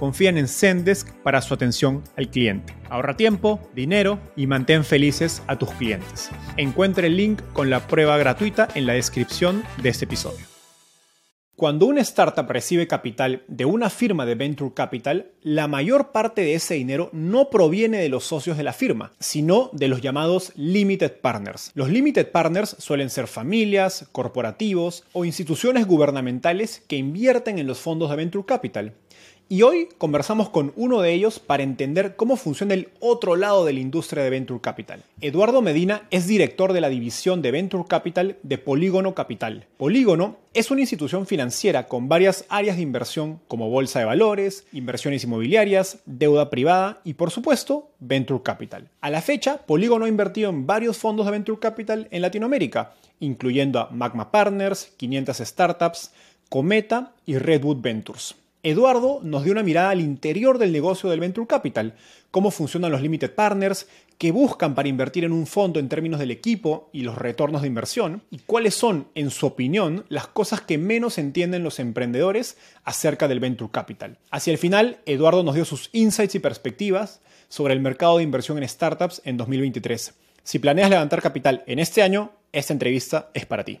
confían en Zendesk para su atención al cliente. Ahorra tiempo, dinero y mantén felices a tus clientes. Encuentre el link con la prueba gratuita en la descripción de este episodio. Cuando una startup recibe capital de una firma de Venture Capital, la mayor parte de ese dinero no proviene de los socios de la firma, sino de los llamados Limited Partners. Los Limited Partners suelen ser familias, corporativos o instituciones gubernamentales que invierten en los fondos de Venture Capital. Y hoy conversamos con uno de ellos para entender cómo funciona el otro lado de la industria de Venture Capital. Eduardo Medina es director de la división de Venture Capital de Polígono Capital. Polígono es una institución financiera con varias áreas de inversión como bolsa de valores, inversiones inmobiliarias, deuda privada y por supuesto Venture Capital. A la fecha, Polígono ha invertido en varios fondos de Venture Capital en Latinoamérica, incluyendo a Magma Partners, 500 Startups, Cometa y Redwood Ventures. Eduardo nos dio una mirada al interior del negocio del Venture Capital, cómo funcionan los Limited Partners, qué buscan para invertir en un fondo en términos del equipo y los retornos de inversión, y cuáles son, en su opinión, las cosas que menos entienden los emprendedores acerca del Venture Capital. Hacia el final, Eduardo nos dio sus insights y perspectivas sobre el mercado de inversión en startups en 2023. Si planeas levantar capital en este año, esta entrevista es para ti.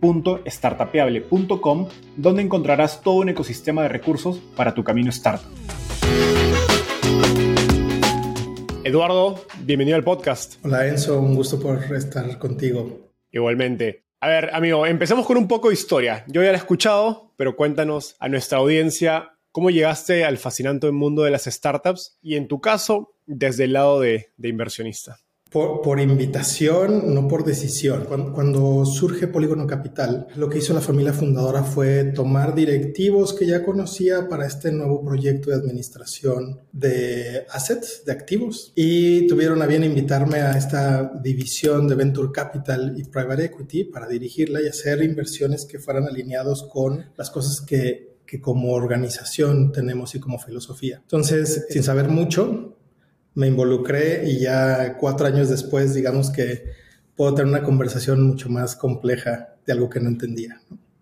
www.startapeable.com, donde encontrarás todo un ecosistema de recursos para tu camino startup. Eduardo, bienvenido al podcast. Hola Enzo, un gusto por estar contigo. Igualmente. A ver, amigo, empecemos con un poco de historia. Yo ya la he escuchado, pero cuéntanos a nuestra audiencia cómo llegaste al fascinante mundo de las startups y en tu caso, desde el lado de, de inversionista. Por, invitación, no por decisión. Cuando, surge Polígono Capital, lo que hizo la familia fundadora fue tomar directivos que ya conocía para este nuevo proyecto de administración de assets, de activos, y tuvieron a bien invitarme a esta división de Venture Capital y Private Equity para dirigirla y hacer inversiones que fueran alineados con las cosas que, que como organización tenemos y como filosofía. Entonces, sin saber mucho, me involucré y ya cuatro años después, digamos que puedo tener una conversación mucho más compleja de algo que no entendía.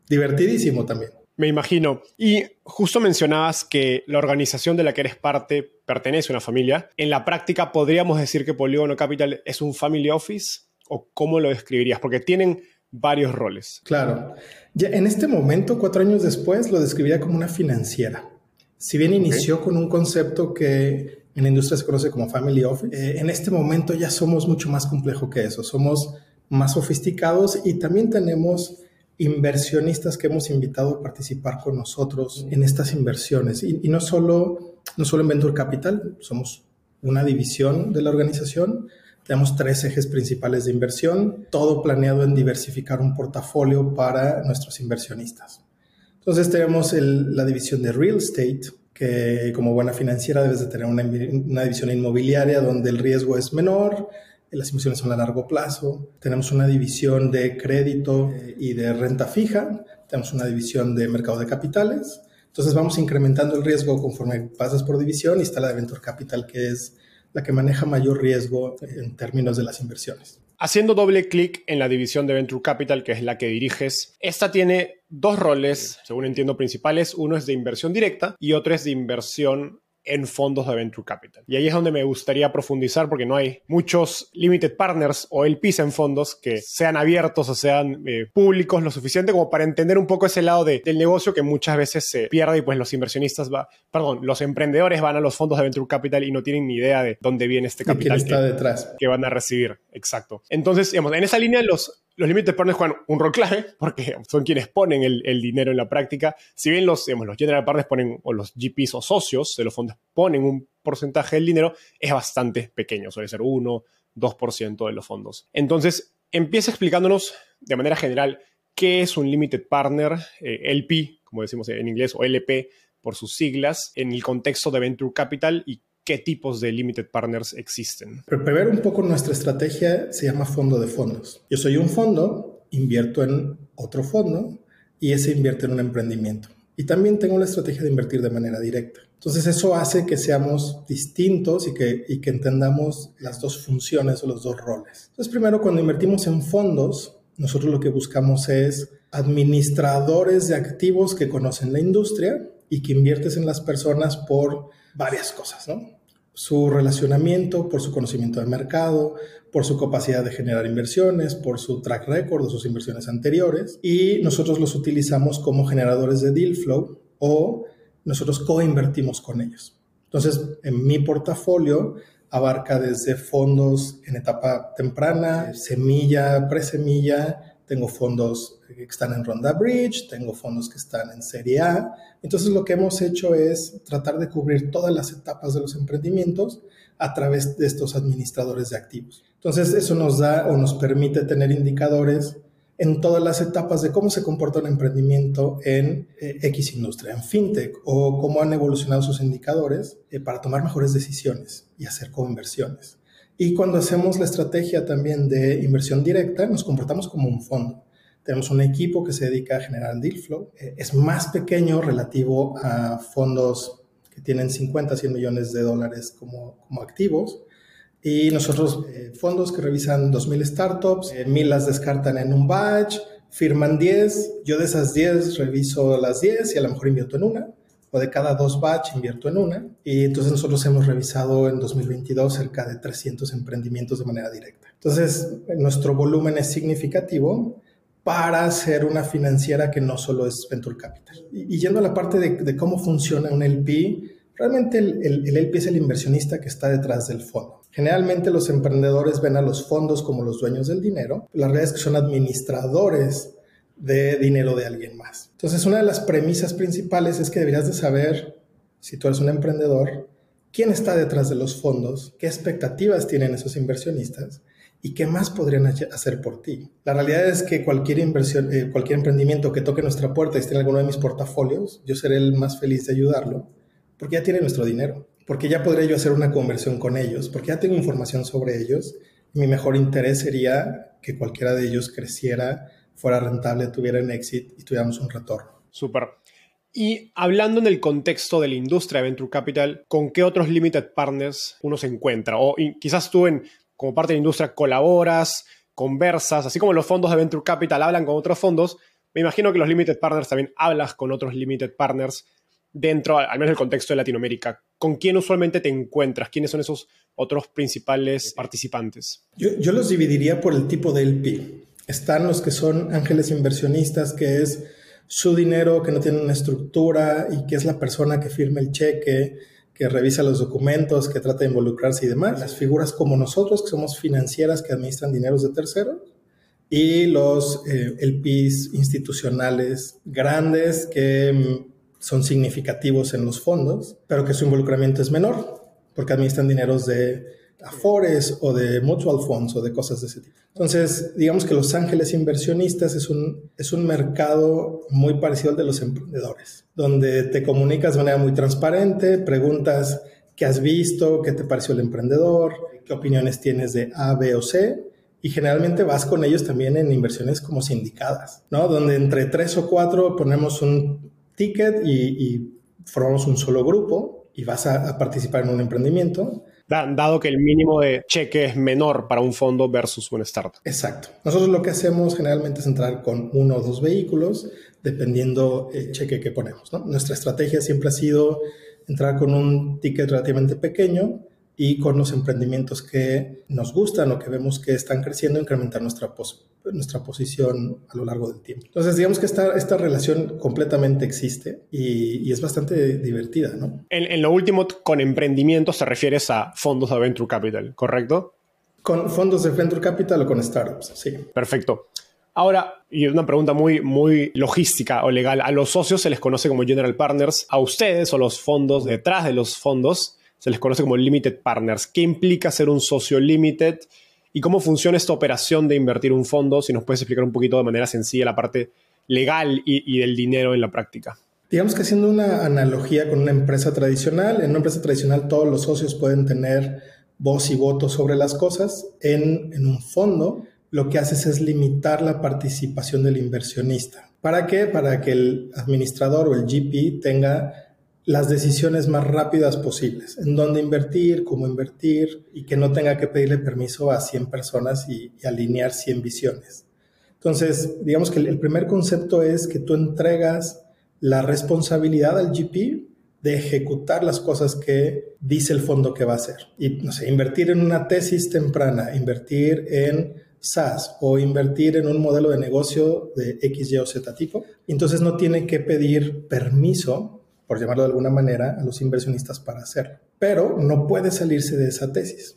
Divertidísimo también. Me imagino. Y justo mencionabas que la organización de la que eres parte pertenece a una familia. En la práctica, ¿podríamos decir que Polygono Capital es un family office? ¿O cómo lo describirías? Porque tienen varios roles. Claro. Ya en este momento, cuatro años después, lo describiría como una financiera. Si bien inició con un concepto que en la industria se conoce como Family Office. Eh, en este momento ya somos mucho más complejo que eso, somos más sofisticados y también tenemos inversionistas que hemos invitado a participar con nosotros en estas inversiones. Y, no, solo, no solo en Venture Capital, somos una división de la organización, tenemos tres ejes principales de inversión, todo planeado en diversificar un portafolio para nuestros inversionistas. Entonces tenemos la división de real estate, que como buena financiera debes de tener una, división inmobiliaria donde el riesgo es menor, las inversiones son a largo plazo, tenemos una división de crédito eh, y de renta fija, tenemos una división de mercado de capitales, entonces vamos incrementando el riesgo conforme pasas por división y está la de Venture Capital, que es la que maneja mayor riesgo en términos de las inversiones. Haciendo doble clic en la división de Venture Capital, que es la que diriges, esta tiene dos roles, según entiendo, principales. Uno es de inversión directa y otro es de inversión en fondos de venture capital. Y ahí es donde me gustaría profundizar porque no hay muchos limited partners o LPs en fondos que sean abiertos o sean eh, públicos lo suficiente como para entender un poco ese lado del negocio que muchas veces se pierde y pues los inversionistas va, perdón, los emprendedores van a los fondos de venture capital y no tienen ni idea de dónde viene este capital está detrás. que van a recibir. Exacto. Entonces, digamos, en esa línea los los limited partners juegan un rol clave porque son quienes ponen el, dinero en la práctica. Si bien los, los general partners ponen, o los GPs o socios de los fondos ponen un porcentaje del dinero, es bastante pequeño, suele ser 1, 2% de los fondos. Entonces, empieza explicándonos de manera general qué es un limited partner, eh, LP, como decimos en inglés, o LP por sus siglas, en el contexto de Venture Capital y qué tipos de limited partners existen. Pero un poco nuestra estrategia se llama fondo de fondos. Yo soy un fondo, invierto en otro fondo y ese invierte en un emprendimiento. Y también tengo la estrategia de invertir de manera directa. Entonces eso hace que seamos distintos y que, y que entendamos las dos funciones o los dos roles. Entonces primero cuando invertimos en fondos, nosotros lo que buscamos es administradores de activos que conocen la industria y que inviertes en las personas por varias cosas, ¿no? Su relacionamiento, por su conocimiento del mercado, por su capacidad de generar inversiones, por su track record de sus inversiones anteriores. Y nosotros los utilizamos como generadores de deal flow o nosotros co-invertimos con ellos. Entonces, en mi portafolio abarca desde fondos en etapa temprana, semilla, presemilla, tengo fondos que están en ronda bridge, tengo fondos que están en serie A. Entonces lo que hemos hecho es tratar de cubrir todas las etapas de los emprendimientos a través de estos administradores de activos. Entonces eso nos da o nos permite tener indicadores en todas las etapas de cómo se comporta un emprendimiento en eh, X industria, en fintech, o cómo han evolucionado sus indicadores eh, para tomar mejores decisiones y hacer co-inversiones. Y cuando hacemos la estrategia también de inversión directa, nos comportamos como un fondo. Tenemos un equipo que se dedica a generar deal flow. Eh, es más pequeño relativo a fondos que tienen 50, 100 millones de dólares como, activos. Y nosotros, eh, fondos que revisan 2.000 startups, eh, 1.000 las descartan en un batch, firman 10, yo de esas 10 reviso las 10 y a lo mejor invierto en una o de cada dos batch invierto en una. Y entonces nosotros hemos revisado en 2022 cerca de 300 emprendimientos de manera directa. Entonces, nuestro volumen es significativo para ser una financiera que no solo es Venture Capital. Y, yendo a la parte de, cómo funciona un LP, realmente el, el, el LP es el inversionista que está detrás del fondo. Generalmente los emprendedores ven a los fondos como los dueños del dinero. La realidad es que son administradores de dinero de alguien más. Entonces, una de las premisas principales es que deberías de saber, si tú eres un emprendedor, quién está detrás de los fondos, qué expectativas tienen esos inversionistas y qué más podrían hacer por ti. La realidad es que cualquier inversión, eh, cualquier emprendimiento que toque nuestra puerta y esté en alguno de mis portafolios, yo seré el más feliz de ayudarlo, porque ya tiene nuestro dinero, porque ya podría yo hacer una conversión con ellos, porque ya tengo información sobre ellos. mi mejor interés sería que cualquiera de ellos creciera fuera rentable, tuviera un éxito y tuviéramos un retorno. Súper. Y hablando en el contexto de la industria de Venture Capital, ¿con qué otros limited partners uno se encuentra? O quizás tú en, como parte de la industria colaboras, conversas, así como los fondos de Venture Capital hablan con otros fondos, me imagino que los limited partners también hablas con otros limited partners dentro, al menos del contexto de Latinoamérica. ¿Con quién usualmente te encuentras? ¿Quiénes son esos otros principales participantes? Yo, yo los dividiría por el tipo de LP. Están los que son ángeles inversionistas, que es su dinero, que no tiene una estructura y que es la persona que firma el cheque, que revisa los documentos, que trata de involucrarse y demás. Las figuras como nosotros, que somos financieras que administran dineros de terceros. Y los eh, institucionales grandes que mm, son significativos en los fondos, pero que su involucramiento es menor, porque administran dineros de Afores o de mutual funds o de cosas de ese tipo. Entonces, digamos que Los Ángeles Inversionistas es un, es un mercado muy parecido al de los emprendedores, donde te comunicas de manera muy transparente, preguntas qué has visto, qué te pareció el emprendedor, qué opiniones tienes de A, B o C. Y generalmente vas con ellos también en inversiones como sindicadas, ¿no? Donde entre tres o cuatro ponemos un ticket y, formamos un solo grupo y vas a, participar en un emprendimiento. Dado que el mínimo de cheque es menor para un fondo versus una startup. Exacto. Nosotros lo que hacemos generalmente es entrar con uno o dos vehículos, dependiendo el cheque que ponemos. Nuestra estrategia siempre ha sido entrar con un ticket relativamente pequeño y con los emprendimientos que nos gustan o que vemos que están creciendo, incrementar nuestra, nuestra posición a lo largo del tiempo. Entonces, digamos que esta, esta relación completamente existe y, es bastante divertida, ¿no? En, en, lo último, con emprendimientos te refieres a fondos de Venture Capital, ¿correcto? Con fondos de Venture Capital o con startups, sí. Perfecto. Ahora, y una pregunta muy, muy logística o legal, a los socios se les conoce como general partners, a ustedes o los fondos detrás de los fondos se les conoce como limited partners. ¿Qué implica ser un socio limited y cómo funciona esta operación de invertir un fondo? Si nos puedes explicar un poquito de manera sencilla la parte legal y, del dinero en la práctica. Digamos que haciendo una analogía con una empresa tradicional, en una empresa tradicional todos los socios pueden tener voz y voto sobre las cosas. En, en un fondo lo que haces es limitar la participación del inversionista. ¿Para qué? Para que el administrador o el GP tenga las decisiones más rápidas posibles, en dónde invertir, cómo invertir y que no tenga que pedirle permiso a 100 personas y, alinear 100 visiones. Entonces, digamos que el, primer concepto es que tú entregas la responsabilidad al GP de ejecutar las cosas que dice el fondo que va a hacer. Y, no sé, invertir en una tesis temprana, invertir en SaaS o invertir en un modelo de negocio de X, Y o Z tipo. Entonces no tiene que pedir permiso, por llamarlo de alguna manera, a los inversionistas para hacerlo. Pero no puede salirse de esa tesis.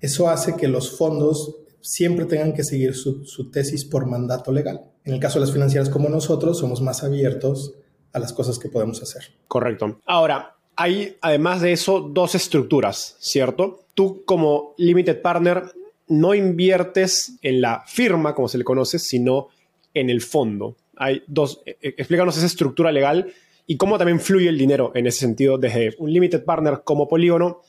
Eso hace que los fondos siempre tengan que seguir su, su tesis por mandato legal. En el caso de las financieras como nosotros, somos más abiertos a las cosas que podemos hacer. Correcto. Ahora, hay además de eso dos estructuras, ¿cierto? Tú como limited partner no inviertes en la firma, como se le conoce, sino en el fondo. Hay dos, eh, eh, explícanos esa estructura legal y cómo también fluye el dinero en ese sentido desde un limited partner como Polígono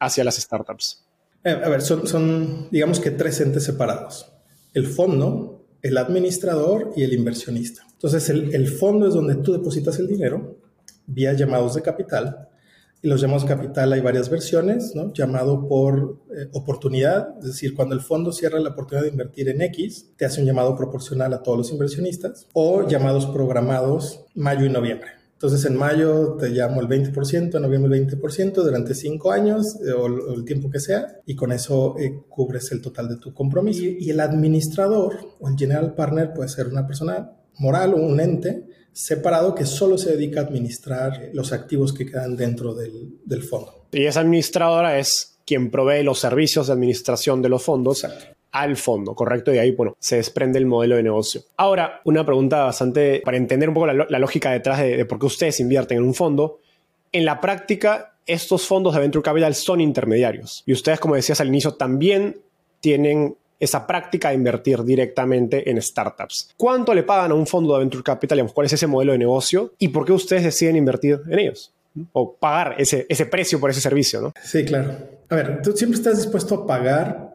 hacia las startups. Eh, a ver, son, digamos que tres entes separados. El fondo, el administrador y el inversionista. Entonces, el, el fondo es donde tú depositas el dinero vía llamados de capital y los llamados capital hay varias versiones, ¿no? Llamado por eh, oportunidad, es decir, cuando el fondo cierra la oportunidad de invertir en X, te hace un llamado proporcional a todos los inversionistas, o llamados programados mayo y noviembre. Entonces, en mayo te llamo el 20%, en noviembre el 20%, durante cinco años eh, o, el tiempo que sea, y con eso eh, cubres el total de tu compromiso. y el administrador o el general partner puede ser una persona moral o un ente separado que solo se dedica a administrar los activos que quedan dentro del, fondo. Y esa administradora es quien provee los servicios de administración de los fondos al fondo, ¿correcto? Y ahí, bueno, se desprende el modelo de negocio. Ahora, una pregunta bastante para entender un poco la, lógica detrás de, por qué ustedes invierten en un fondo. En la práctica, estos fondos de Venture Capital son intermediarios. Y ustedes, como decías al inicio, también tienen esa práctica de invertir directamente en startups. ¿Cuánto le pagan a un fondo de venture capital? ¿Cuál es ese modelo de negocio? ¿Y por qué ustedes deciden invertir en ellos? O pagar ese, ese precio por ese servicio, ¿no? Sí, claro. A ver, tú siempre estás dispuesto a pagar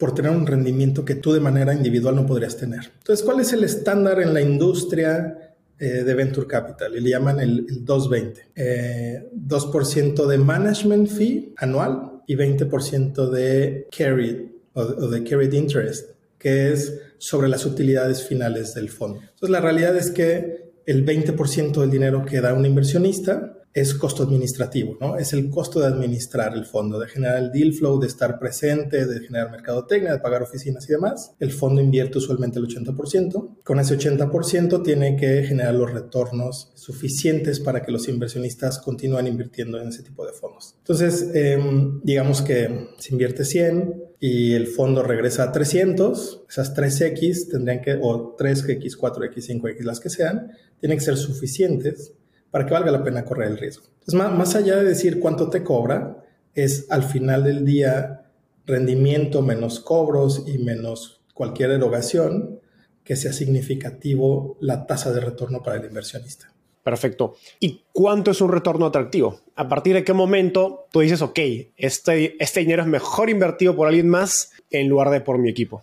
por tener un rendimiento que tú de manera individual no podrías tener. Entonces, ¿cuál es el estándar en la industria eh, de Venture Capital? Y le llaman el, 220. 2% eh, de management fee anual y 20% de carry o, de carried interest, que es sobre las utilidades finales del fondo. Entonces, la realidad es que el 20% del dinero que da un inversionista es costo administrativo, ¿no? Es el costo de administrar el fondo, de generar el deal flow, de estar presente, de generar mercadotecnia, de pagar oficinas y demás. El fondo invierte usualmente el 80%. Con ese 80% tiene que generar los retornos suficientes para que los inversionistas continúen invirtiendo en ese tipo de fondos. Entonces, em, digamos que se invierte 100 y el fondo regresa a 300, esas 3X tendrían que, o 3X, 4X, 5X, las que sean, tienen que ser suficientes para que valga la pena correr el riesgo. Entonces, más, más allá de decir cuánto te cobra, es al final del día rendimiento menos cobros y menos cualquier erogación que sea significativo la tasa de retorno para el inversionista. Perfecto. ¿Y cuánto es un retorno atractivo? ¿A partir de qué momento tú dices, ok, este, este dinero es mejor invertido por alguien más en lugar de por mi equipo?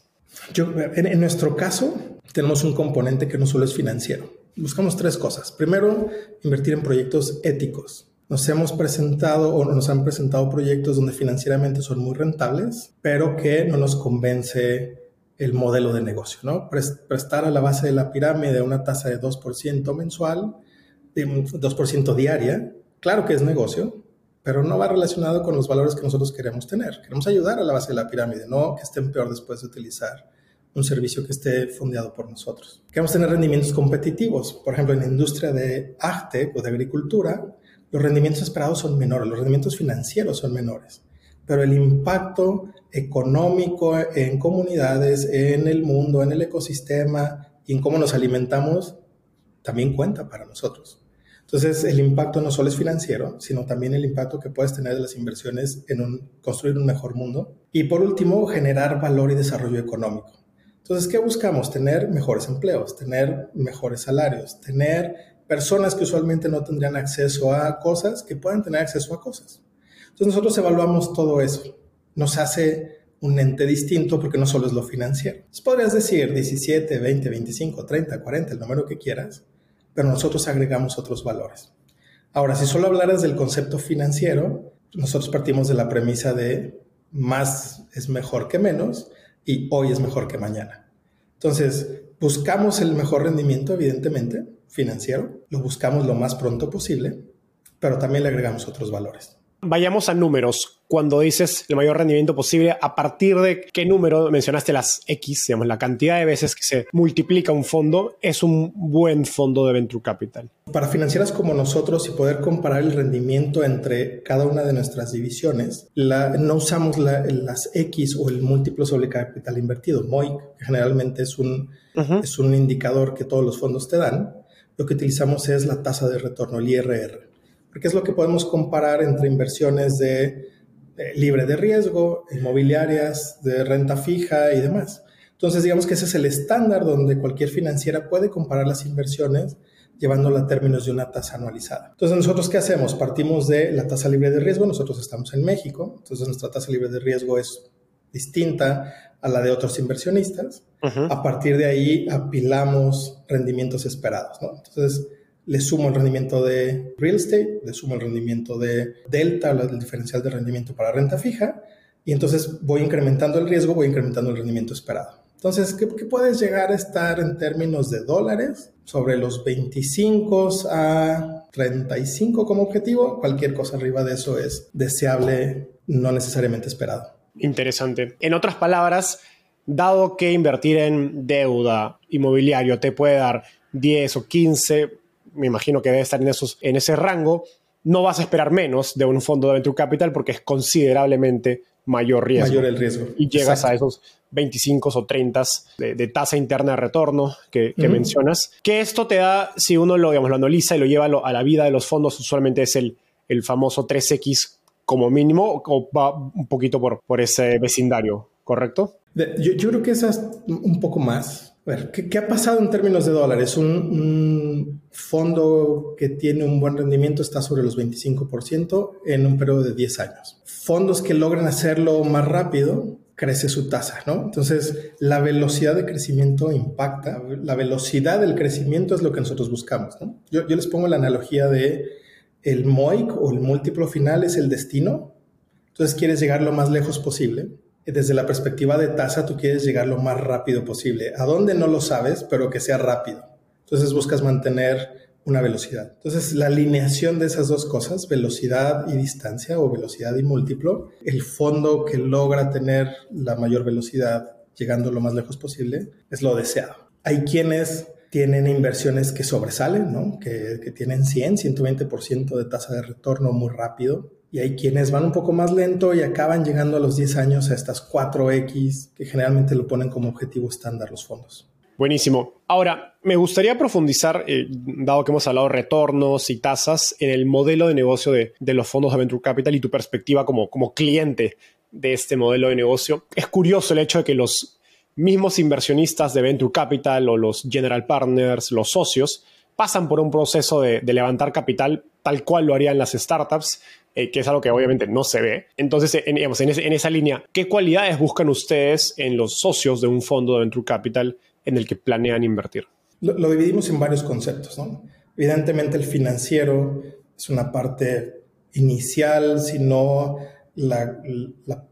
Yo, en, nuestro caso, tenemos un componente que no solo es financiero. Buscamos tres cosas. Primero, invertir en proyectos éticos. Nos hemos presentado o nos han presentado proyectos donde financieramente son muy rentables, pero que no nos convence el modelo de negocio, ¿no? Prestar a la base de la pirámide una tasa de 2% mensual de 2% diaria, claro que es negocio, pero no va relacionado con los valores que nosotros queremos tener. Queremos ayudar a la base de la pirámide, no que estén peor después de utilizar un servicio que esté fundado por nosotros. Queremos tener rendimientos competitivos. Por ejemplo, en la industria de arte o de agricultura, los rendimientos esperados son menores, los rendimientos financieros son menores, pero el impacto económico en comunidades, en el mundo, en el ecosistema y en cómo nos alimentamos también cuenta para nosotros. Entonces, el impacto no solo es financiero, sino también el impacto que puedes tener de las inversiones en construir un mejor mundo. Y por último, generar valor y desarrollo económico. Entonces, ¿qué buscamos? Tener mejores empleos, tener mejores salarios, tener personas que usualmente no tendrían acceso a cosas que puedan tener acceso a cosas. Entonces, nosotros evaluamos todo eso. Nos hace un ente distinto porque no solo es lo financiero. Entonces, podrías decir 17, 20, 25, 30, 40, el número que quieras, pero nosotros agregamos otros valores. Ahora, si solo hablaras del concepto financiero, nosotros partimos de la premisa de más es mejor que menos y hoy es mejor que mañana. Entonces, buscamos el mejor rendimiento, evidentemente, financiero, lo buscamos lo más pronto posible, pero también le agregamos otros valores. Vayamos a números. Cuando dices el mayor rendimiento posible, ¿a partir de qué número mencionaste las X, digamos, la cantidad de veces que se multiplica un fondo, es un buen fondo de Venture Capital? Para financieras como nosotros y poder comparar el rendimiento entre cada una de nuestras divisiones, no usamos las X o el múltiplo sobre capital invertido, MOIC, que generalmente es un, es un indicador que todos los fondos te dan. Lo que utilizamos es la tasa de retorno, el IRR porque es lo que podemos comparar entre inversiones de, libre de riesgo, inmobiliarias, de renta fija y demás. Entonces, digamos que ese es el estándar donde cualquier financiera puede comparar las inversiones llevándolo a términos de una tasa anualizada. Entonces, ¿nosotros qué hacemos? Partimos de la tasa libre de riesgo, nosotros estamos en México, entonces nuestra tasa libre de riesgo es distinta a la de otros inversionistas. A partir de ahí apilamos rendimientos esperados, ¿no? Entonces, le sumo el rendimiento de real estate, le sumo el rendimiento de delta, el diferencial de rendimiento para renta fija, y entonces voy incrementando el riesgo, voy incrementando el rendimiento esperado. Entonces, ¿qué, puedes llegar a estar en términos de dólares? Sobre los 25 a 35 como objetivo. Cualquier cosa arriba de eso es deseable, no necesariamente esperado. Interesante. En otras palabras, dado que invertir en deuda inmobiliario te puede dar 10 o 15 me imagino que debe estar en, esos, en ese rango, no vas a esperar menos de un fondo de venture capital porque es considerablemente mayor riesgo. Mayor el riesgo. Y llegas a esos 25 o 30 de, tasa interna de retorno que, mencionas. Que esto te da, si uno lo, digamos, lo analiza y lo lleva a la vida de los fondos, usualmente es el, el famoso 3X como mínimo o va un poquito por, por ese vecindario, ¿correcto? Yo, yo creo que es un poco más. Ver, ¿qué, ha pasado en términos de dólares? Un, fondo que tiene un buen rendimiento está sobre los 25% en un periodo de 10 años. Fondos que logran hacerlo más rápido, crece su tasa, ¿no? Entonces, la velocidad de crecimiento impacta. La velocidad del crecimiento es lo que nosotros buscamos, ¿no? Yo, yo les pongo la analogía de el MOIC o el múltiplo final es el destino. Entonces, quieres llegar lo más lejos posible desde la perspectiva de tasa, tú quieres llegar lo más rápido posible. ¿A dónde no lo sabes, pero que sea rápido? Entonces buscas mantener una velocidad. Entonces, la alineación de esas dos cosas, velocidad y distancia o velocidad y múltiplo, el fondo que logra tener la mayor velocidad llegando lo más lejos posible, es lo deseado. Hay quienes tienen inversiones que sobresalen, ¿no? que, que tienen 100, 120% de tasa de retorno muy rápido y hay quienes van un poco más lento y acaban llegando a los 10 años a estas 4X que generalmente lo ponen como objetivo estándar los fondos. Buenísimo. Ahora, me gustaría profundizar, eh, dado que hemos hablado de retornos y tasas, en el modelo de negocio de, los fondos de Venture Capital y tu perspectiva como, como cliente de este modelo de negocio. Es curioso el hecho de que los mismos inversionistas de Venture Capital o los general partners, los socios, pasan por un proceso de, levantar capital tal cual lo harían las startups, eh, que es algo que obviamente no se ve. Entonces, en, en, esa línea, ¿qué cualidades buscan ustedes en los socios de un fondo de Venture Capital en el que planean invertir? Lo, lo dividimos en varios conceptos. ¿no? Evidentemente, el financiero es una parte inicial, sino la,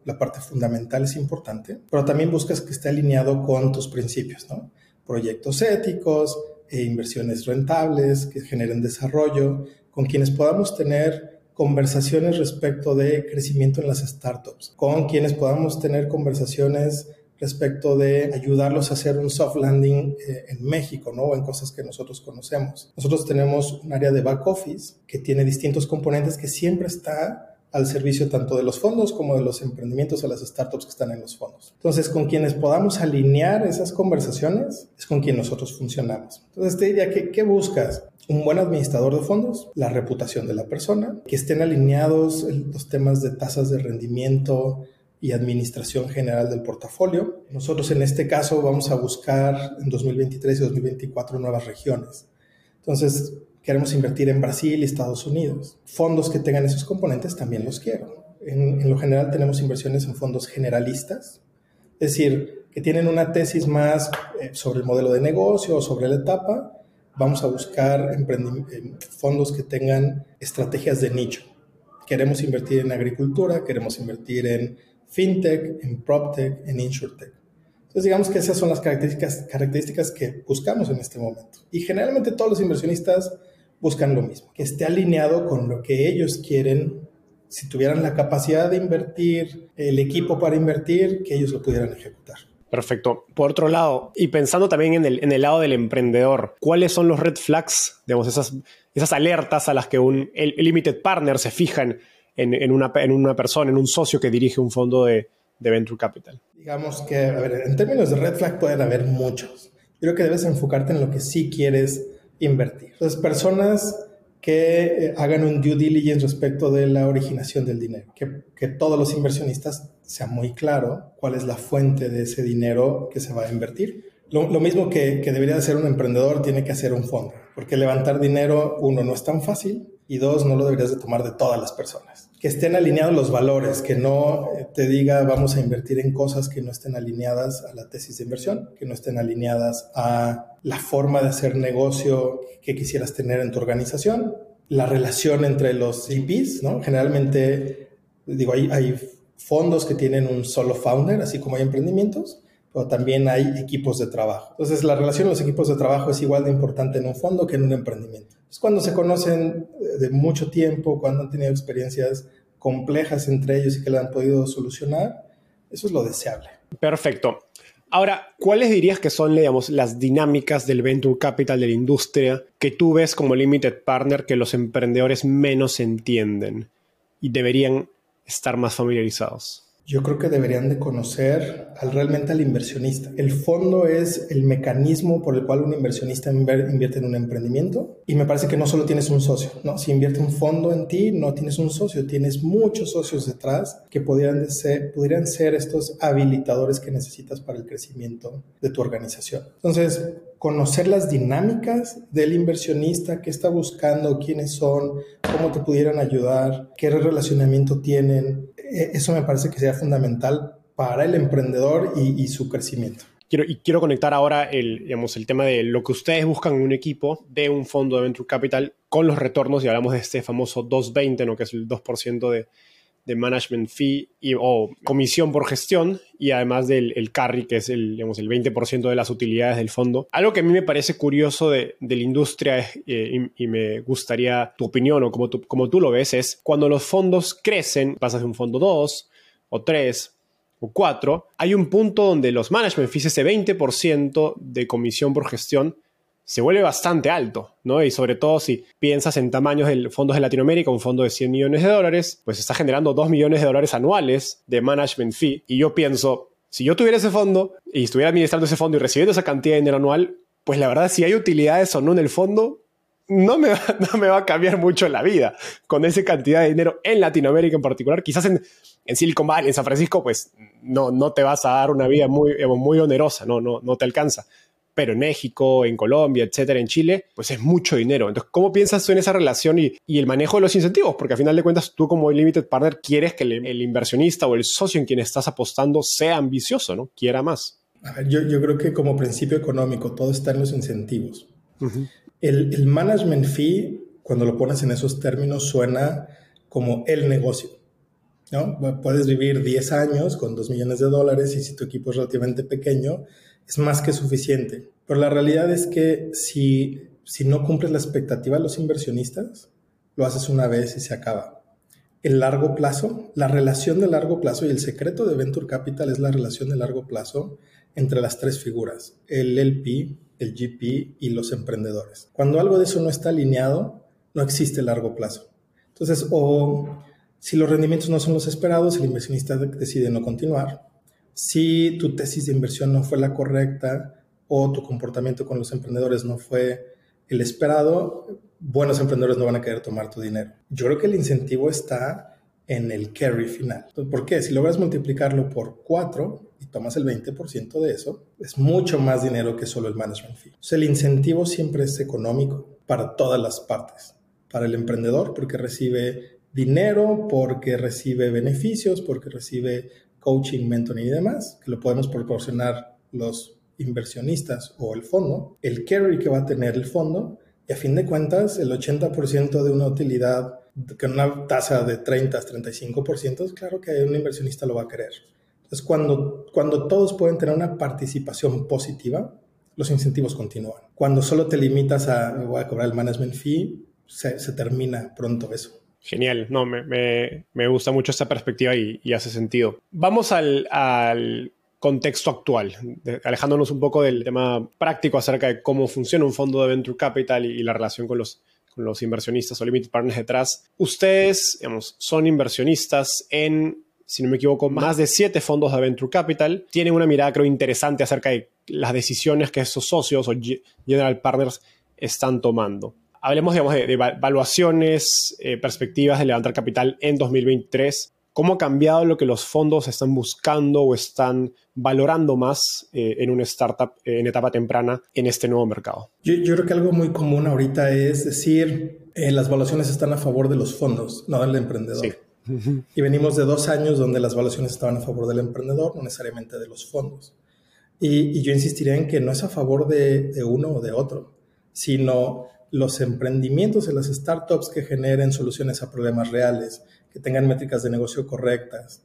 la, parte fundamental es importante, pero también buscas que esté alineado con tus principios, ¿no? Proyectos éticos, e inversiones rentables que generen desarrollo, con quienes podamos tener conversaciones respecto de crecimiento en las startups, con quienes podamos tener conversaciones respecto de ayudarlos a hacer un soft landing eh, en México, ¿no? O en cosas que nosotros conocemos. Nosotros tenemos un área de back office que tiene distintos componentes que siempre está al servicio tanto de los fondos como de los emprendimientos o las startups que están en los fondos. Entonces, con quienes podamos alinear esas conversaciones es con quien nosotros funcionamos. Entonces, te diría que, ¿qué buscas? Un buen administrador de fondos, la reputación de la persona, que estén alineados los temas de tasas de rendimiento, y administración general del portafolio. Nosotros en este caso vamos a buscar en 2023 y 2024 nuevas regiones. Entonces, queremos invertir en Brasil y Estados Unidos. Fondos que tengan esos componentes también los quiero. En, lo general tenemos inversiones en fondos generalistas, es decir, que tienen una tesis más eh, sobre el modelo de negocio o sobre la etapa. Vamos a buscar fondos que tengan estrategias de nicho. Queremos invertir en agricultura, queremos invertir en fintech, en proptech, en insurtech. Entonces, digamos que esas son las características, características que buscamos en este momento. Y generalmente todos los inversionistas buscan lo mismo, que esté alineado con lo que ellos quieren. Si tuvieran la capacidad de invertir, el equipo para invertir, que ellos lo pudieran ejecutar. Perfecto. Por otro lado, y pensando también en el, en el lado del emprendedor, ¿cuáles son los red flags, digamos, esas, esas alertas a las que un el, limited partner se fijan en, en, una, en una persona, en un socio que dirige un fondo de, de venture capital? Digamos que, a ver, en términos de red flag pueden haber muchos. Creo que debes enfocarte en lo que sí quieres invertir. Entonces, personas que eh, hagan un due diligence respecto de la originación del dinero, que, que todos los inversionistas sean muy claro cuál es la fuente de ese dinero que se va a invertir. Lo, lo mismo que, que debería hacer un emprendedor, tiene que hacer un fondo, porque levantar dinero, uno, no es tan fácil y dos, no lo deberías de tomar de todas las personas. Que estén alineados los valores, que no eh, te diga vamos a invertir en cosas que no estén alineadas a la tesis de inversión, que no estén alineadas a la forma de hacer negocio que quisieras tener en tu organización, la relación entre los GPs, ¿no? Generalmente, digo, hay, hay fondos que tienen un solo founder, así como hay emprendimientos, pero también hay equipos de trabajo. Entonces, la relación de los equipos de trabajo es igual de importante en un fondo que en un emprendimiento. Cuando se conocen de mucho tiempo, cuando han tenido experiencias complejas entre ellos y que la han podido solucionar, eso es lo deseable. Perfecto. Ahora, ¿cuáles dirías que son, digamos, las dinámicas del venture capital de la industria que tú ves como limited partner que los emprendedores menos entienden y deberían estar más familiarizados? Yo creo que deberían de conocer al, realmente al inversionista. El fondo es el mecanismo por el cual un inversionista invierte en un emprendimiento y me parece que no solo tienes un socio, ¿no? Si invierte un fondo en ti, no tienes un socio, tienes muchos socios detrás que podrían ser, podrían ser estos habilitadores que necesitas para el crecimiento de tu organización. Entonces, conocer las dinámicas del inversionista, qué está buscando, quiénes son, cómo te pudieran ayudar, qué relacionamiento tienen. E, eso me parece que sea fundamental para el emprendedor y, su crecimiento. Quiero, y quiero conectar ahora el, digamos, el tema de lo que ustedes buscan en un equipo de un fondo de Venture Capital con los retornos, y hablamos de este famoso 220, ¿no? que es el 2% de, de management fee o comisión por gestión y además del el carry, que es el, digamos, el 20% de las utilidades del fondo. Algo que a mí me parece curioso de, de la industria eh, y, me gustaría tu opinión o como tú, como tú lo ves es cuando los fondos crecen, pasas de un fondo 2 o 3 o 4, hay un punto donde los management fees, ese 20% de comisión por gestión, se vuelve bastante alto, ¿no? Y sobre todo si piensas en tamaños de fondos de Latinoamérica, un fondo de 100 millones de dólares, pues está generando 2 millones de dólares anuales de management fee. Y yo pienso, si yo tuviera ese fondo y estuviera administrando ese fondo y recibiendo esa cantidad de dinero anual, pues la verdad, si hay utilidades o no en el fondo, no me, va, no me va a cambiar mucho la vida con esa cantidad de dinero en Latinoamérica en particular. Quizás en, en Silicon Valley, en San Francisco, pues no, no te vas a dar una vida muy, muy onerosa, no, no, no te alcanza pero en México, en Colombia, etcétera, en Chile, pues es mucho dinero. Entonces, ¿cómo piensas tú en esa relación y, el manejo de los incentivos? Porque al final de cuentas, tú como limited partner quieres que el, inversionista o el socio en quien estás apostando sea ambicioso, ¿no? Quiera más. yo, creo que como principio económico, todo está en los incentivos. el, el management fee, cuando lo pones en esos términos, suena como el negocio. ¿no? Puedes vivir 10 años con 2 millones de dólares y si tu equipo es relativamente pequeño, es más que suficiente. Pero la realidad es que si, si no cumples la expectativa de los inversionistas, lo haces una vez y se acaba. El largo plazo, la relación de largo plazo y el secreto de Venture Capital es la relación de largo plazo entre las tres figuras, el LP, el GP y los emprendedores. Cuando algo de eso no está alineado, no existe largo plazo. Entonces, o si los rendimientos no son los esperados, el inversionista decide no continuar. Si tu tesis de inversión no fue la correcta o tu comportamiento con los emprendedores no fue el esperado, buenos emprendedores no van a querer tomar tu dinero. Yo creo que el incentivo está en el carry final. ¿Por qué? Si logras multiplicarlo por 4 y tomas el 20% de eso, es mucho más dinero que solo el management fee. el incentivo siempre es económico para todas las partes. Para el emprendedor, porque recibe dinero, porque recibe beneficios, porque recibe coaching, mentoring y demás, que lo podemos proporcionar los inversionistas o el fondo, el carry que va a tener el fondo, y a fin de cuentas, el 80% de una utilidad con una tasa de 30, 35%, claro que un inversionista lo va a querer. Entonces, cuando, cuando todos pueden tener una participación positiva, los incentivos continúan. Cuando solo te limitas a, voy a cobrar el management fee, se, se termina pronto eso. Genial, no, me, gusta mucho esta perspectiva y, hace sentido. Vamos al, contexto actual, alejándonos un poco del tema práctico acerca de cómo funciona un fondo de Venture Capital y, la relación con los, los inversionistas o limited partners detrás. Ustedes, digamos, son inversionistas en, si no me equivoco, más de siete fondos de Venture Capital. Tienen una mirada, creo, interesante acerca de las decisiones que esos socios o general partners están tomando hablemos, digamos, de, evaluaciones, eh, perspectivas de levantar capital en 2023. ¿Cómo ha cambiado lo que los fondos están buscando o están valorando más eh, en una startup eh, en etapa temprana en este nuevo mercado? Yo, creo que algo muy común ahorita es decir, las valuaciones están a favor de los fondos, no del emprendedor. Y venimos de dos años donde las valuaciones estaban a favor del emprendedor, no necesariamente de los fondos. Y, yo insistiría en que no es a favor de, de uno o de otro, sino los emprendimientos y las startups que generen soluciones a problemas reales, que tengan métricas de negocio correctas,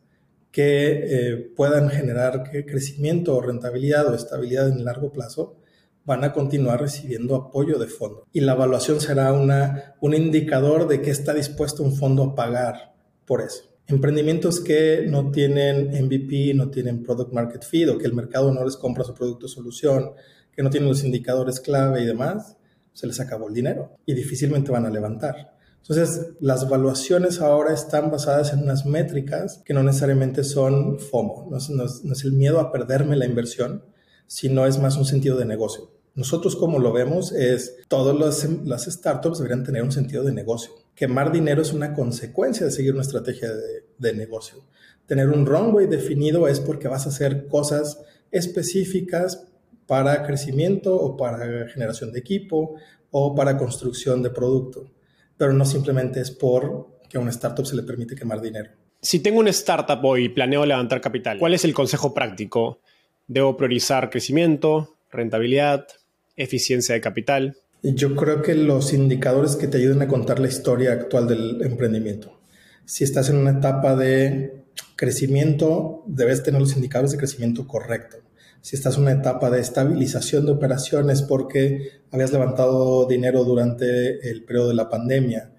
que eh, puedan generar crecimiento o rentabilidad o estabilidad en el largo plazo, van a continuar recibiendo apoyo de fondo. Y la evaluación será una, un indicador de que está dispuesto un fondo a pagar por eso. Emprendimientos que no tienen MVP, no tienen product market fit o que el mercado no les compra su producto o solución, que no tienen los indicadores clave y demás, se les acabó el dinero y difícilmente van a levantar. Entonces, las valuaciones ahora están basadas en unas métricas que no necesariamente son FOMO, no es, el miedo a perderme la inversión, sino es más un sentido de negocio. Nosotros como lo vemos es, todas las, startups deberían tener un sentido de negocio. Quemar dinero es una consecuencia de seguir una estrategia de, de negocio. Tener un runway definido es porque vas a hacer cosas específicas para crecimiento o para generación de equipo o para construcción de producto, pero no simplemente es por que a una startup se le permite quemar dinero. Si tengo una startup hoy y planeo levantar capital, ¿cuál es el consejo práctico? ¿Debo priorizar crecimiento, rentabilidad, eficiencia de capital? Yo creo que los indicadores que te ayuden a contar la historia actual del emprendimiento. Si estás en una etapa de crecimiento, debes tener los indicadores de crecimiento correcto si estás en una etapa de estabilización de operaciones porque habías levantado dinero durante el periodo de la pandemia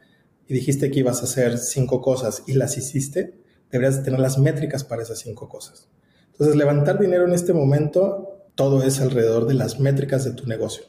y dijiste que ibas a hacer cinco cosas y las hiciste, deberías tener las métricas para esas cinco cosas. Entonces, levantar dinero en este momento, todo es alrededor de las métricas de tu negocio,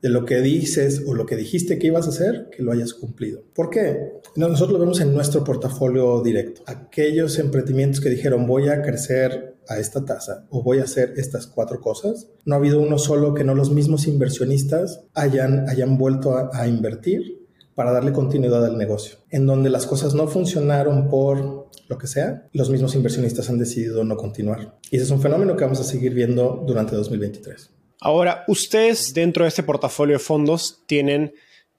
de lo que dices o lo que dijiste que ibas a hacer, que lo hayas cumplido. ¿Por qué? Nosotros lo vemos en nuestro portafolio directo. Aquellos emprendimientos que dijeron voy a crecer a esta tasa o voy a hacer estas cuatro cosas. No ha habido uno solo que no los mismos inversionistas hayan, hayan vuelto a, invertir para darle continuidad al negocio. En donde las cosas no funcionaron por lo que sea, los mismos inversionistas han decidido no continuar. Y ese es un fenómeno que vamos a seguir viendo durante 2023. Ahora, ustedes dentro de este portafolio de fondos tienen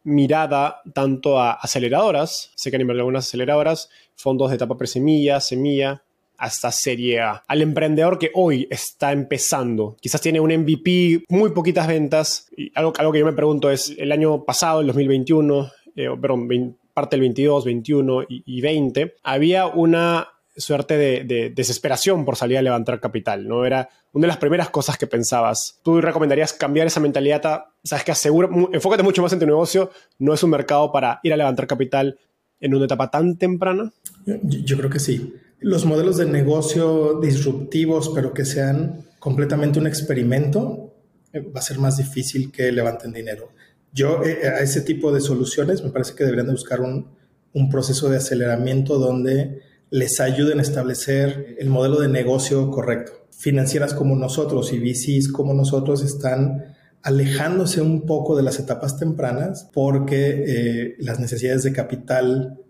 mirada tanto a aceleradoras, sé que han invertido algunas aceleradoras, fondos de etapa presemilla, semilla, hasta Serie A. Al emprendedor que hoy está empezando, quizás tiene un MVP, muy poquitas ventas, y algo, algo que yo me pregunto es, el año pasado, el 2021, eh, perdón, parte del 22, 21 y, y 20, había una suerte de, desesperación por salir a levantar capital, ¿no? Era una de las primeras cosas que pensabas. ¿Tú recomendarías cambiar esa mentalidad? sabes que asegura, enfócate mucho más en tu negocio, no es un mercado para ir a levantar capital en una etapa tan temprana? Yo, creo que sí. Los modelos de negocio disruptivos, pero que sean completamente un experimento, eh, va a ser más difícil que levanten dinero. Yo eh, a ese tipo de soluciones me parece que deberían de buscar un, un proceso de aceleramiento donde les ayuden a establecer el modelo de negocio correcto. Financieras como nosotros y VCs como nosotros están alejándose un poco de las etapas tempranas porque eh, las necesidades de capital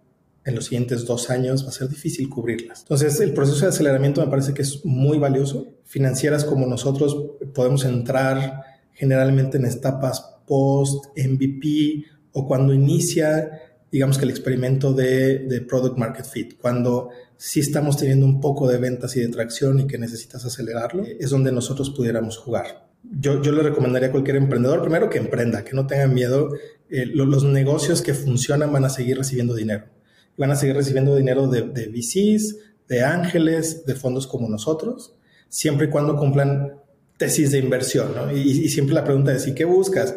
en los siguientes dos años va a ser difícil cubrirlas. Entonces, el proceso de aceleramiento me parece que es muy valioso. Financieras como nosotros podemos entrar generalmente en etapas post MVP o cuando inicia digamos que el experimento de, product market fit, cuando sí estamos teniendo un poco de ventas y de tracción y que necesitas acelerarlo, es donde nosotros pudiéramos jugar. Yo, yo le recomendaría a cualquier emprendedor, primero que emprenda, que no tenga miedo. Eh, los negocios que funcionan van a seguir recibiendo dinero. Van a seguir recibiendo dinero de, de VCs, de ángeles, de fondos como nosotros, siempre y cuando cumplan tesis de inversión. ¿no? Y, y, siempre la pregunta es, ¿y qué buscas?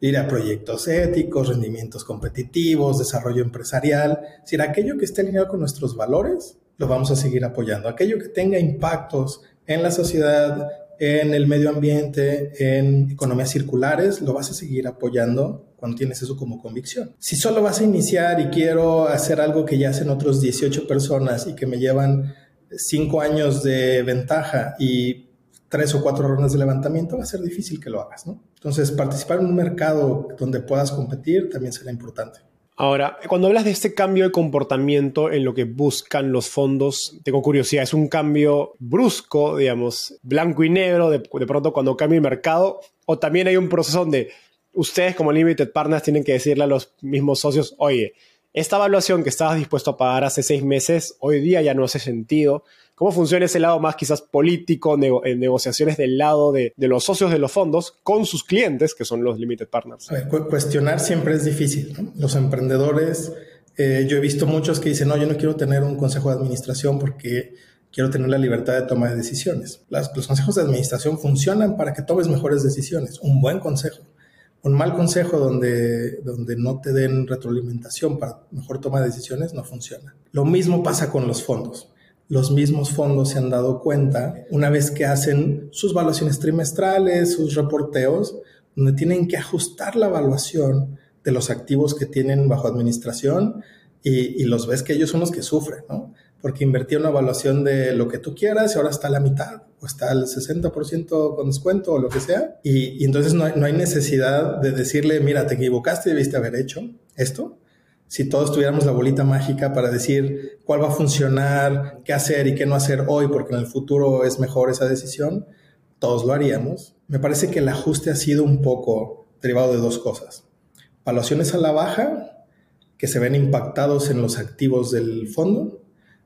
ir a proyectos éticos, rendimientos competitivos, desarrollo empresarial. Es decir, aquello que esté alineado con nuestros valores, lo vamos a seguir apoyando. Aquello que tenga impactos en la sociedad, en el medio ambiente, en economías circulares, lo vas a seguir apoyando cuando tienes eso como convicción. Si solo vas a iniciar y quiero hacer algo que ya hacen otros 18 personas y que me llevan 5 años de ventaja y tres o cuatro rondas de levantamiento, va a ser difícil que lo hagas, ¿no? Entonces, participar en un mercado donde puedas competir también será importante. Ahora, cuando hablas de este cambio de comportamiento en lo que buscan los fondos, tengo curiosidad, ¿es un cambio brusco, digamos, blanco y negro, de, de pronto cuando cambia el mercado? ¿O también hay un proceso donde ustedes como Limited Partners tienen que decirle a los mismos socios, oye, esta evaluación que estabas dispuesto a pagar hace seis meses, hoy día ya no hace sentido, ¿Cómo funciona ese lado más quizás político, en negociaciones del lado de, los socios de los fondos con sus clientes, que son los limited partners? cuestionar siempre es difícil. Los emprendedores, eh, yo he visto muchos que dicen, no, yo no quiero tener un consejo de administración porque quiero tener la libertad de toma de decisiones. los consejos de administración funcionan para que tomes mejores decisiones. Un buen consejo. Un mal consejo donde, donde no te den retroalimentación para mejor toma de decisiones no funciona. Lo mismo pasa con los fondos los mismos fondos se han dado cuenta, una vez que hacen sus evaluaciones trimestrales, sus reporteos, donde tienen que ajustar la evaluación de los activos que tienen bajo administración y, los ves que ellos son los que sufren, ¿no? Porque invertí una evaluación de lo que tú quieras y ahora está a la mitad o está al 60% con descuento o lo que sea. Y, entonces no hay, no hay necesidad de decirle, mira, te equivocaste, debiste haber hecho esto si todos tuviéramos la bolita mágica para decir cuál va a funcionar, qué hacer y qué no hacer hoy, porque en el futuro es mejor esa decisión, todos lo haríamos. Me parece que el ajuste ha sido un poco derivado de dos cosas. Valuaciones a la baja, que se ven impactados en los activos del fondo,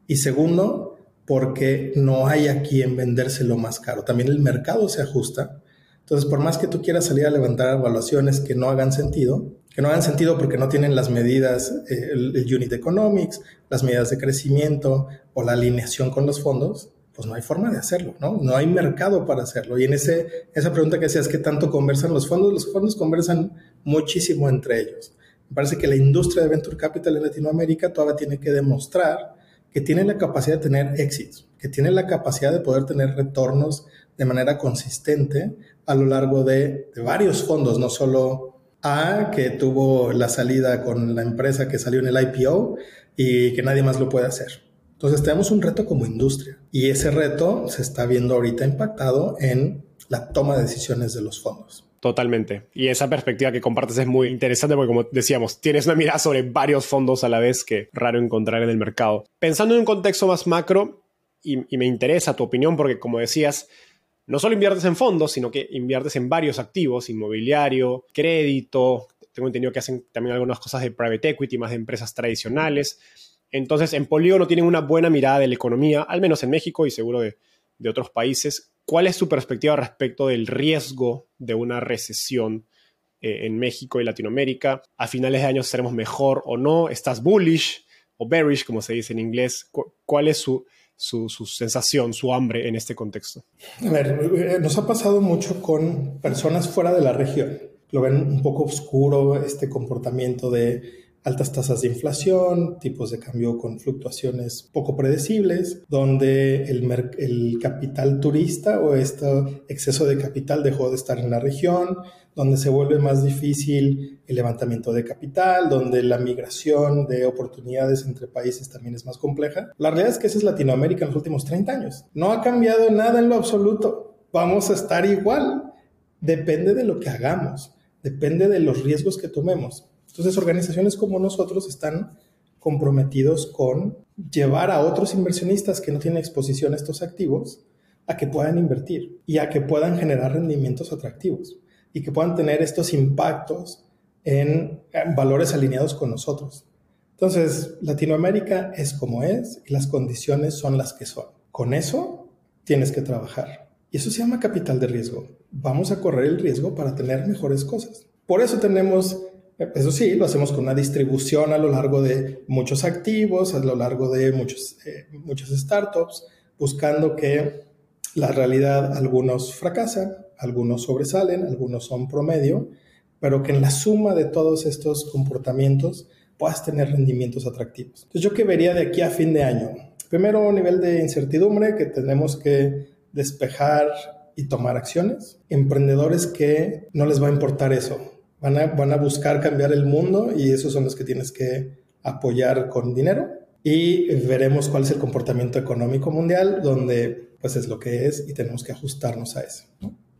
y segundo, porque no hay a quien vendérselo más caro. También el mercado se ajusta. Entonces, por más que tú quieras salir a levantar evaluaciones que no hagan sentido, que no hagan sentido porque no tienen las medidas, eh, el, unit economics, las medidas de crecimiento o la alineación con los fondos, pues no hay forma de hacerlo, ¿no? No hay mercado para hacerlo. Y en ese, esa pregunta que hacías, ¿qué tanto conversan los fondos? Los fondos conversan muchísimo entre ellos. Me parece que la industria de Venture Capital en Latinoamérica todavía tiene que demostrar que tiene la capacidad de tener éxitos, que tiene la capacidad de poder tener retornos de manera consistente a lo largo de, varios fondos, no solo a que tuvo la salida con la empresa que salió en el IPO y que nadie más lo puede hacer. Entonces tenemos un reto como industria y ese reto se está viendo ahorita impactado en la toma de decisiones de los fondos. Totalmente. Y esa perspectiva que compartes es muy interesante porque, como decíamos, tienes una mirada sobre varios fondos a la vez que raro encontrar en el mercado. Pensando en un contexto más macro, y, me interesa tu opinión porque, como decías, no solo inviertes en fondos, sino que inviertes en varios activos, inmobiliario, crédito, tengo entendido que hacen también algunas cosas de private equity, más de empresas tradicionales. Entonces, en Polígono tienen una buena mirada de la economía, al menos en México y seguro de otros países. ¿Cuál es su perspectiva respecto del riesgo de una recesión eh, en México y Latinoamérica? ¿A finales de año seremos mejor o no? ¿Estás bullish o bearish, como se dice en inglés? ¿Cuál es su, su, su, sensación, su hambre en este contexto? A ver, eh, nos ha pasado mucho con personas fuera de la región. Lo ven un poco oscuro este comportamiento de altas tasas de inflación, tipos de cambio con fluctuaciones poco predecibles, donde el, capital turista o este exceso de capital dejó de estar en la región, donde se vuelve más difícil el levantamiento de capital, donde la migración de oportunidades entre países también es más compleja. La realidad es que esa es Latinoamérica en los últimos 30 años. No ha cambiado nada en lo absoluto. Vamos a estar igual. Depende de lo que hagamos, depende de los riesgos que tomemos. Entonces, organizaciones como nosotros están comprometidos con llevar a otros inversionistas que no tienen exposición a estos activos a que puedan invertir y a que puedan generar rendimientos atractivos y que puedan tener estos impactos en, valores alineados con nosotros. Entonces, Latinoamérica es como es y las condiciones son las que son. Con eso tienes que trabajar. Y eso se llama capital de riesgo. Vamos a correr el riesgo para tener mejores cosas. Por eso tenemos eso sí, lo hacemos con una distribución a lo largo de muchos activos, a lo largo de muchos, eh, muchas startups, buscando que la realidad algunos fracasan, algunos sobresalen, algunos son promedio, pero que en la suma de todos estos comportamientos puedas tener rendimientos atractivos. Entonces, ¿yo qué vería de aquí a fin de año? Primero, nivel de incertidumbre que tenemos que despejar y tomar acciones. Emprendedores que no les va a importar eso Van a, buscar cambiar el mundo y esos son los que tienes que apoyar con dinero. Y veremos cuál es el comportamiento económico mundial, donde pues es lo que es y tenemos que ajustarnos a eso.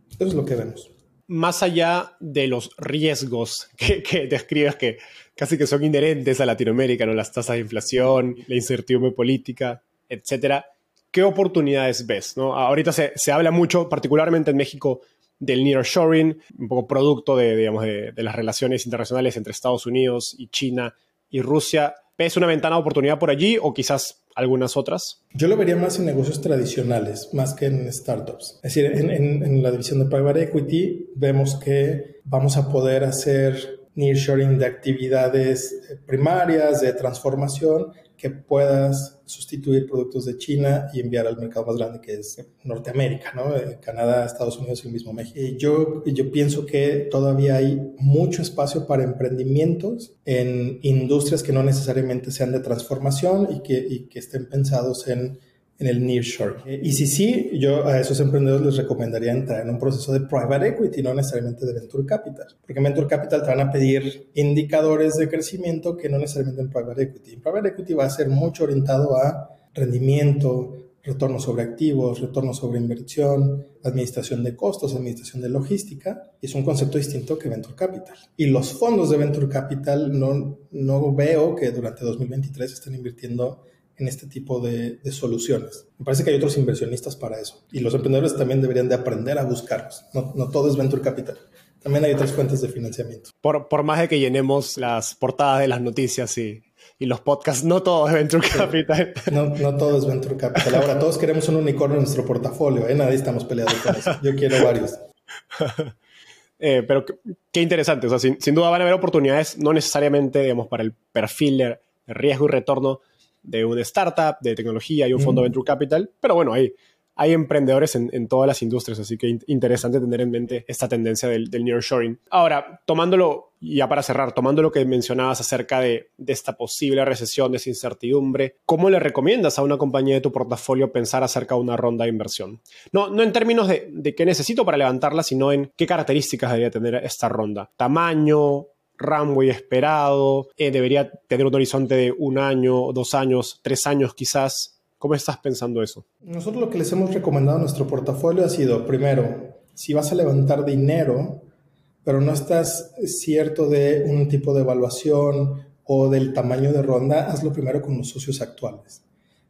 Eso es lo que vemos. Más allá de los riesgos que, que describes que casi que son inherentes a Latinoamérica, ¿no? las tasas de inflación, la incertidumbre política, etcétera, ¿qué oportunidades ves? ¿no? Ahorita se, se habla mucho, particularmente en México, del nearshoring, un poco producto de, digamos, de, las relaciones internacionales entre Estados Unidos y China y Rusia. ¿Ves una ventana de oportunidad por allí o quizás algunas otras? Yo lo vería más en negocios tradicionales, más que en startups. Es decir, en, en la división de private equity vemos que vamos a poder hacer nearshoring de actividades primarias, de transformación, que puedas sustituir productos de China y enviar al mercado más grande que es Norteamérica, ¿no? Eh, Canadá, Estados Unidos y el mismo México. Yo, pienso que todavía hay mucho espacio para emprendimientos en industrias que no necesariamente sean de transformación y que estén pensados en en el nearshore. Eh, y si sí, yo a esos emprendedores les recomendaría entrar en un proceso de private equity, no necesariamente de venture capital, porque en venture capital te van a pedir indicadores de crecimiento que no necesariamente en private equity. En private equity va a ser mucho orientado a rendimiento, retorno sobre activos, retorno sobre inversión, administración de costos, administración de logística, y es un concepto distinto que Venture Capital. Y los fondos de Venture Capital no, no veo que durante 2023 estén invirtiendo en este tipo de, soluciones. Me parece que hay otros inversionistas para eso y los emprendedores también deberían de aprender a buscarlos. No, no todo es venture capital. También hay otras fuentes de financiamiento. Por, por más de que llenemos las portadas de las noticias y, y los podcasts, no todo es venture capital. No, no todo es venture capital. Ahora todos queremos un unicornio en nuestro portafolio. ¿eh? Nadie estamos peleados con eso. Yo quiero varios. Eh, pero qué, interesante. O sea, sin, sin, duda van a haber oportunidades, no necesariamente, digamos, para el perfil de riesgo y retorno de una startup, de tecnología y un fondo venture capital, pero bueno, hay, hay emprendedores en, todas las industrias, así que interesante tener en mente esta tendencia del, del nearshoring. Ahora, tomándolo, ya para cerrar, tomando lo que mencionabas acerca de, esta posible recesión, de esa incertidumbre, ¿cómo le recomiendas a una compañía de tu portafolio pensar acerca de una ronda de inversión? No, no en términos de, de qué necesito para levantarla, sino en qué características debería tener esta ronda. Tamaño, runway esperado, eh, debería tener un horizonte de un año, dos años, tres años quizás. ¿Cómo estás pensando eso? Nosotros lo que les hemos recomendado a nuestro portafolio ha sido, primero, si vas a levantar dinero, pero no estás cierto de un tipo de evaluación o del tamaño de ronda, hazlo primero con los socios actuales.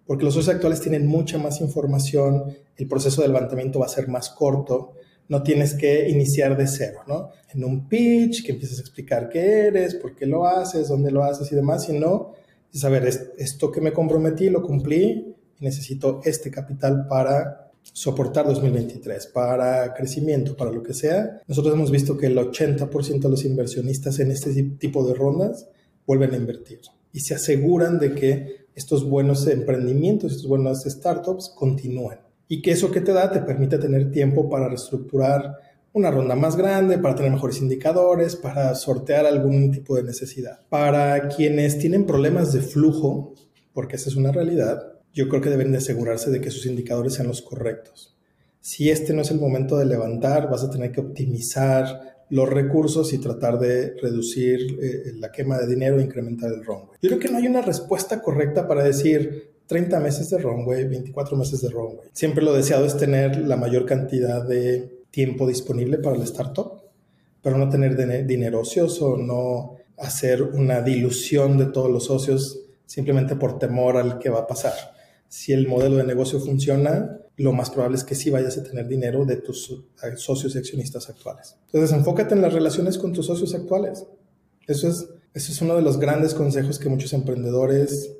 porque los socios actuales tienen mucha más información, el proceso de levantamiento va a ser más corto, no tienes que iniciar de cero, ¿no? En un pitch que empieces a explicar qué eres, por qué lo haces, dónde lo haces y demás, sino saber esto que me comprometí, lo cumplí y necesito este capital para soportar 2023, para crecimiento, para lo que sea. Nosotros hemos visto que el 80% de los inversionistas en este tipo de rondas vuelven a invertir y se aseguran de que estos buenos emprendimientos, estos buenos startups continúen. Y que eso que te da te permite tener tiempo para reestructurar una ronda más grande, para tener mejores indicadores, para sortear algún tipo de necesidad. Para quienes tienen problemas de flujo, porque esa es una realidad, yo creo que deben de asegurarse de que sus indicadores sean los correctos. Si este no es el momento de levantar, vas a tener que optimizar los recursos y tratar de reducir eh, la quema de dinero e incrementar el runway. Yo creo que no hay una respuesta correcta para decir 30 meses de runway, 24 meses de runway. Siempre lo deseado es tener la mayor cantidad de tiempo disponible para el startup, pero no tener dinero ocioso, no hacer una dilución de todos los socios simplemente por temor al que va a pasar si el modelo de negocio funciona, lo más probable es que sí vayas a tener dinero de tus socios y accionistas actuales. Entonces, enfócate en las relaciones con tus socios actuales. Eso es, eso es uno de los grandes consejos que muchos emprendedores,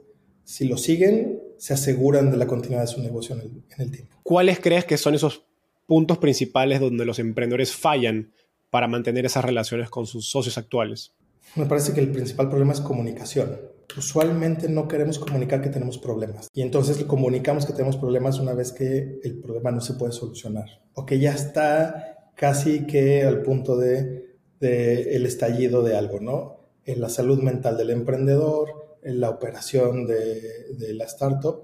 si lo siguen, se aseguran de la continuidad de su negocio en el, en el tiempo. ¿Cuáles crees que son esos puntos principales donde los emprendedores fallan para mantener esas relaciones con sus socios actuales? Me parece que el principal problema es comunicación usualmente no queremos comunicar que tenemos problemas y entonces comunicamos que tenemos problemas una vez que el problema no se puede solucionar o que ya está casi que al punto de, el estallido de algo, ¿no? En la salud mental del emprendedor, en la operación de, la startup.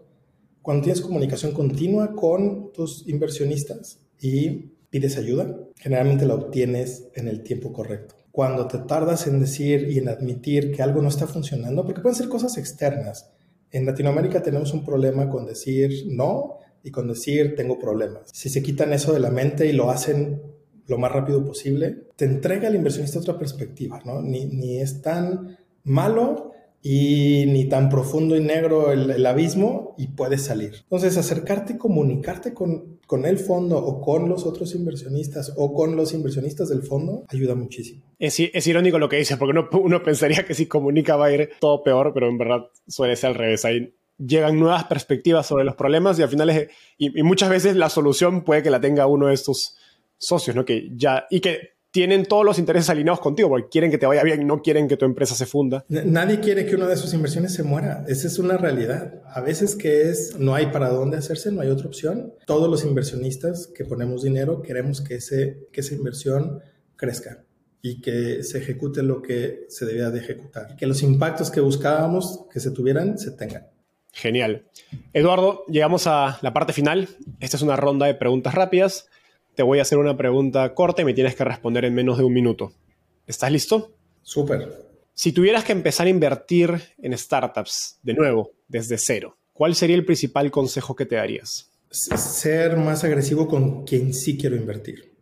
Cuando tienes comunicación continua con tus inversionistas y pides ayuda, generalmente la obtienes en el tiempo correcto cuando te tardas en decir y en admitir que algo no está funcionando, porque pueden ser cosas externas. En Latinoamérica tenemos un problema con decir no y con decir tengo problemas. Si se quitan eso de la mente y lo hacen lo más rápido posible, te entrega al inversionista otra perspectiva, ¿no? Ni, ni es tan malo y ni tan profundo y negro el, abismo y puedes salir. Entonces, acercarte y comunicarte con, con, el fondo o con los otros inversionistas o con los inversionistas del fondo ayuda muchísimo. Es, es irónico lo que dices, porque uno, uno, pensaría que si comunica va a ir todo peor, pero en verdad suele ser al revés. Ahí llegan nuevas perspectivas sobre los problemas y al final es, y, y muchas veces la solución puede que la tenga uno de estos socios, ¿no? Que ya, y que tienen todos los intereses alineados contigo, porque quieren que te vaya bien, no quieren que tu empresa se funda. Nadie quiere que una de sus inversiones se muera. Esa es una realidad. A veces que es, no hay para dónde hacerse, no hay otra opción. Todos los inversionistas que ponemos dinero queremos que, ese, que esa inversión crezca y que se ejecute lo que se debía de ejecutar. Que los impactos que buscábamos que se tuvieran, se tengan. Genial. Eduardo, llegamos a la parte final. Esta es una ronda de preguntas rápidas te voy a hacer una pregunta corta y me tienes que responder en menos de un minuto. ¿Estás listo? Súper. Si tuvieras que empezar a invertir en startups de nuevo, desde cero, ¿cuál sería el principal consejo que te darías? Ser más agresivo con quien sí quiero invertir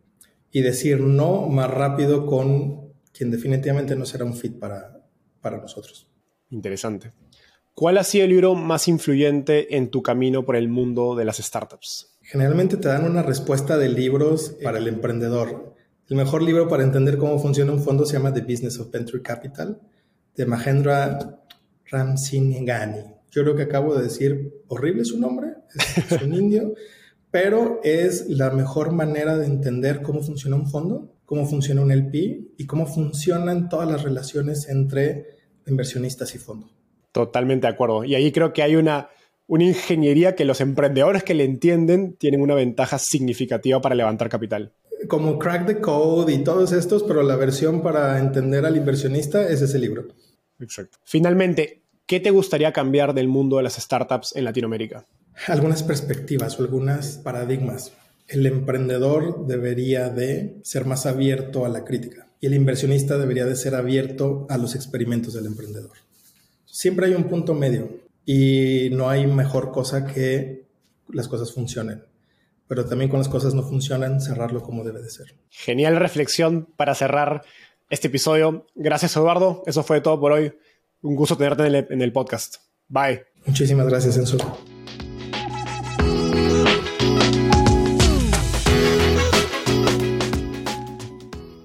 y decir no más rápido con quien definitivamente no será un fit para, para nosotros. Interesante. ¿Cuál ha sido el libro más influyente en tu camino por el mundo de las startups? Generalmente te dan una respuesta de libros para el emprendedor. El mejor libro para entender cómo funciona un fondo se llama The Business of Venture Capital, de Mahendra Ramsingani. Yo creo que acabo de decir horrible su nombre, es, un indio, pero es la mejor manera de entender cómo funciona un fondo, cómo funciona un LP y cómo funcionan todas las relaciones entre inversionistas y fondo. Totalmente de acuerdo. Y ahí creo que hay una una ingeniería que los emprendedores que le entienden tienen una ventaja significativa para levantar capital. Como Crack the Code y todos estos, pero la versión para entender al inversionista es ese libro. Exacto. Finalmente, ¿qué te gustaría cambiar del mundo de las startups en Latinoamérica? Algunas perspectivas o algunas paradigmas. El emprendedor debería de ser más abierto a la crítica y el inversionista debería de ser abierto a los experimentos del emprendedor. Siempre hay un punto medio y no hay mejor cosa que las cosas funcionen. Pero también con las cosas no funcionan, cerrarlo como debe de ser. Genial reflexión para cerrar este episodio. Gracias, Eduardo. Eso fue todo por hoy. Un gusto tenerte en el, en el podcast. Bye. Muchísimas gracias, Enzo.